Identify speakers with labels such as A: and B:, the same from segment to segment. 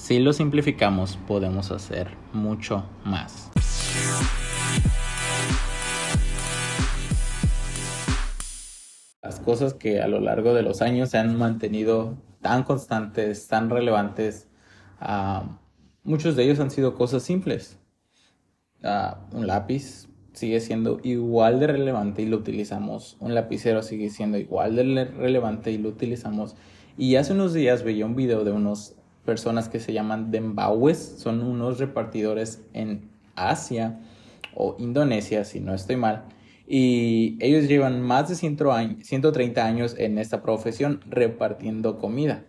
A: Si lo simplificamos, podemos hacer mucho más. Las cosas que a lo largo de los años se han mantenido tan constantes, tan relevantes, ah, muchos de ellos han sido cosas simples. Ah, un lápiz sigue siendo igual de relevante y lo utilizamos. Un lapicero sigue siendo igual de relevante y lo utilizamos. Y hace unos días veía un video de unos personas que se llaman Dembawes, son unos repartidores en Asia o Indonesia, si no estoy mal. Y ellos llevan más de 130 años en esta profesión repartiendo comida.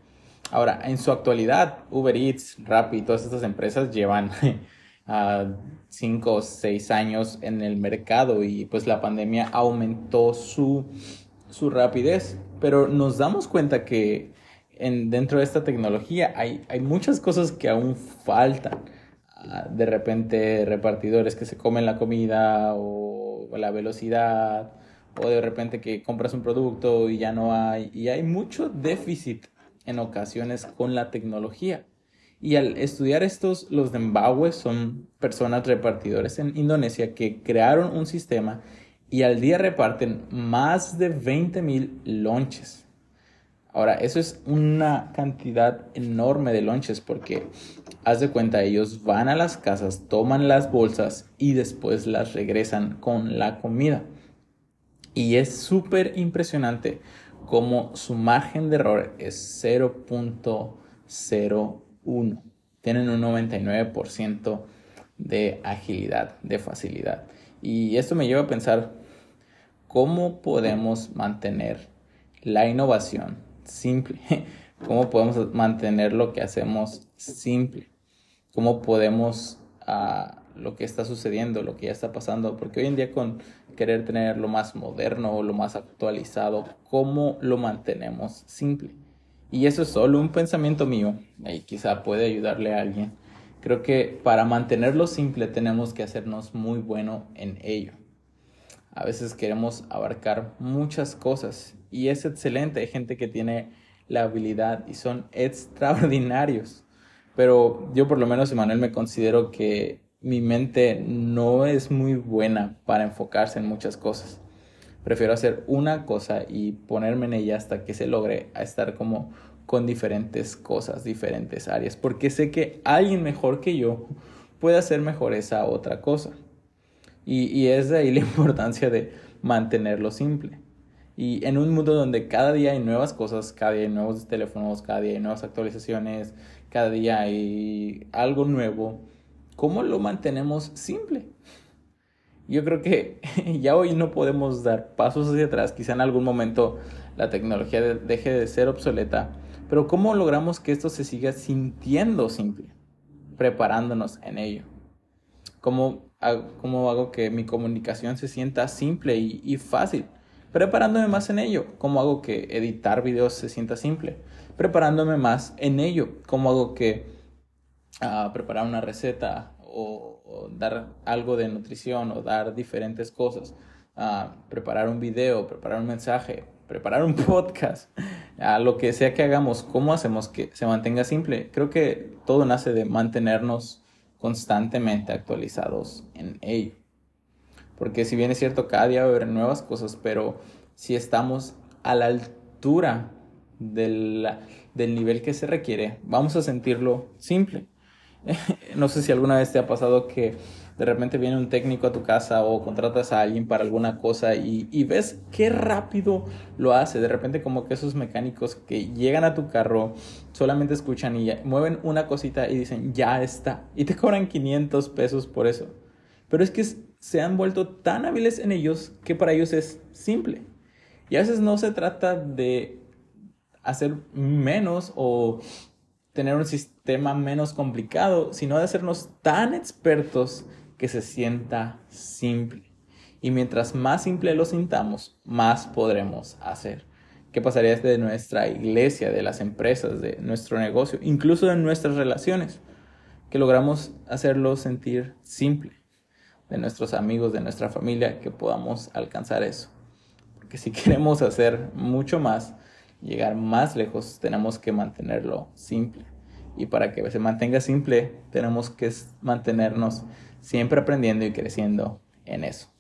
A: Ahora, en su actualidad, Uber Eats, Rappi, todas estas empresas llevan a 5 o 6 años en el mercado y pues la pandemia aumentó su, su rapidez. Pero nos damos cuenta que dentro de esta tecnología hay, hay muchas cosas que aún faltan. Ah, de repente repartidores que se comen la comida o, la velocidad o de repente que compras un producto y ya no hay y hay mucho déficit en ocasiones con la tecnología. Y al estudiar estos, los Dembawes son personas repartidores en Indonesia que crearon un sistema y al día reparten más de 20 mil lonches. Ahora, eso es una cantidad enorme de lonches porque, haz de cuenta, ellos van a las casas, toman las bolsas y después las regresan con la comida. Y es súper impresionante cómo su margen de error es 0.01. Tienen un 99% de agilidad, de facilidad. Y esto me lleva a pensar cómo podemos mantener la innovación simple. ¿Cómo podemos mantener lo que hacemos simple? ¿Cómo podemos ah, lo que está sucediendo, lo que ya está pasando? Porque hoy en día con querer tener lo más moderno o lo más actualizado, ¿cómo lo mantenemos simple? Y eso es solo un pensamiento mío y quizá puede ayudarle a alguien. Creo que para mantenerlo simple tenemos que hacernos muy bueno en ello. A veces queremos abarcar muchas cosas y es excelente. Hay gente que tiene la habilidad y son extraordinarios. Pero yo por lo menos, Emanuel, me considero que mi mente no es muy buena para enfocarse en muchas cosas. Prefiero hacer una cosa y ponerme en ella hasta que se logre a estar como con diferentes cosas, diferentes áreas, porque sé que alguien mejor que yo puede hacer mejor esa otra cosa. Y, es de ahí la importancia de mantenerlo simple. Y en un mundo donde cada día hay nuevas cosas, cada día hay nuevos teléfonos, cada día hay nuevas actualizaciones, cada día hay algo nuevo, ¿cómo lo mantenemos simple? Yo creo que ya hoy no podemos dar pasos hacia atrás, quizá en algún momento la tecnología deje de ser obsoleta, pero ¿cómo logramos que esto se siga sintiendo simple? Preparándonos en ello. ¿Cómo cómo hago que mi comunicación se sienta simple y, fácil, preparándome más en ello, cómo hago que editar videos se sienta simple, preparándome más en ello, cómo hago que uh, preparar una receta o, dar algo de nutrición o dar diferentes cosas, uh, preparar un video, preparar un mensaje, preparar un podcast, a lo que sea que hagamos, cómo hacemos que se mantenga simple. Creo que todo nace de mantenernos constantemente actualizados en ello. Porque si bien es cierto, cada día va a haber nuevas cosas, pero si estamos a la altura del, del nivel que se requiere, vamos a sentirlo simple. no sé si alguna vez te ha pasado que de repente viene un técnico a tu casa o contratas a alguien para alguna cosa y, ves qué rápido lo hace. De repente como que esos mecánicos que llegan a tu carro solamente escuchan y mueven una cosita y dicen ya está. Y te cobran 500 pesos por eso. Pero es que se han vuelto tan hábiles en ellos que para ellos es simple. Y a veces no se trata de hacer menos o tener un sistema menos complicado, sino de hacernos tan expertos que se sienta simple. Y mientras más simple lo sintamos, más podremos hacer. ¿Qué pasaría de nuestra iglesia, de las empresas, de nuestro negocio, incluso de nuestras relaciones? Que logramos hacerlo sentir simple. De nuestros amigos, de nuestra familia, que podamos alcanzar eso. Porque si queremos hacer mucho más, llegar más lejos, tenemos que mantenerlo simple. Y para que se mantenga simple, tenemos que mantenernos siempre aprendiendo y creciendo en eso.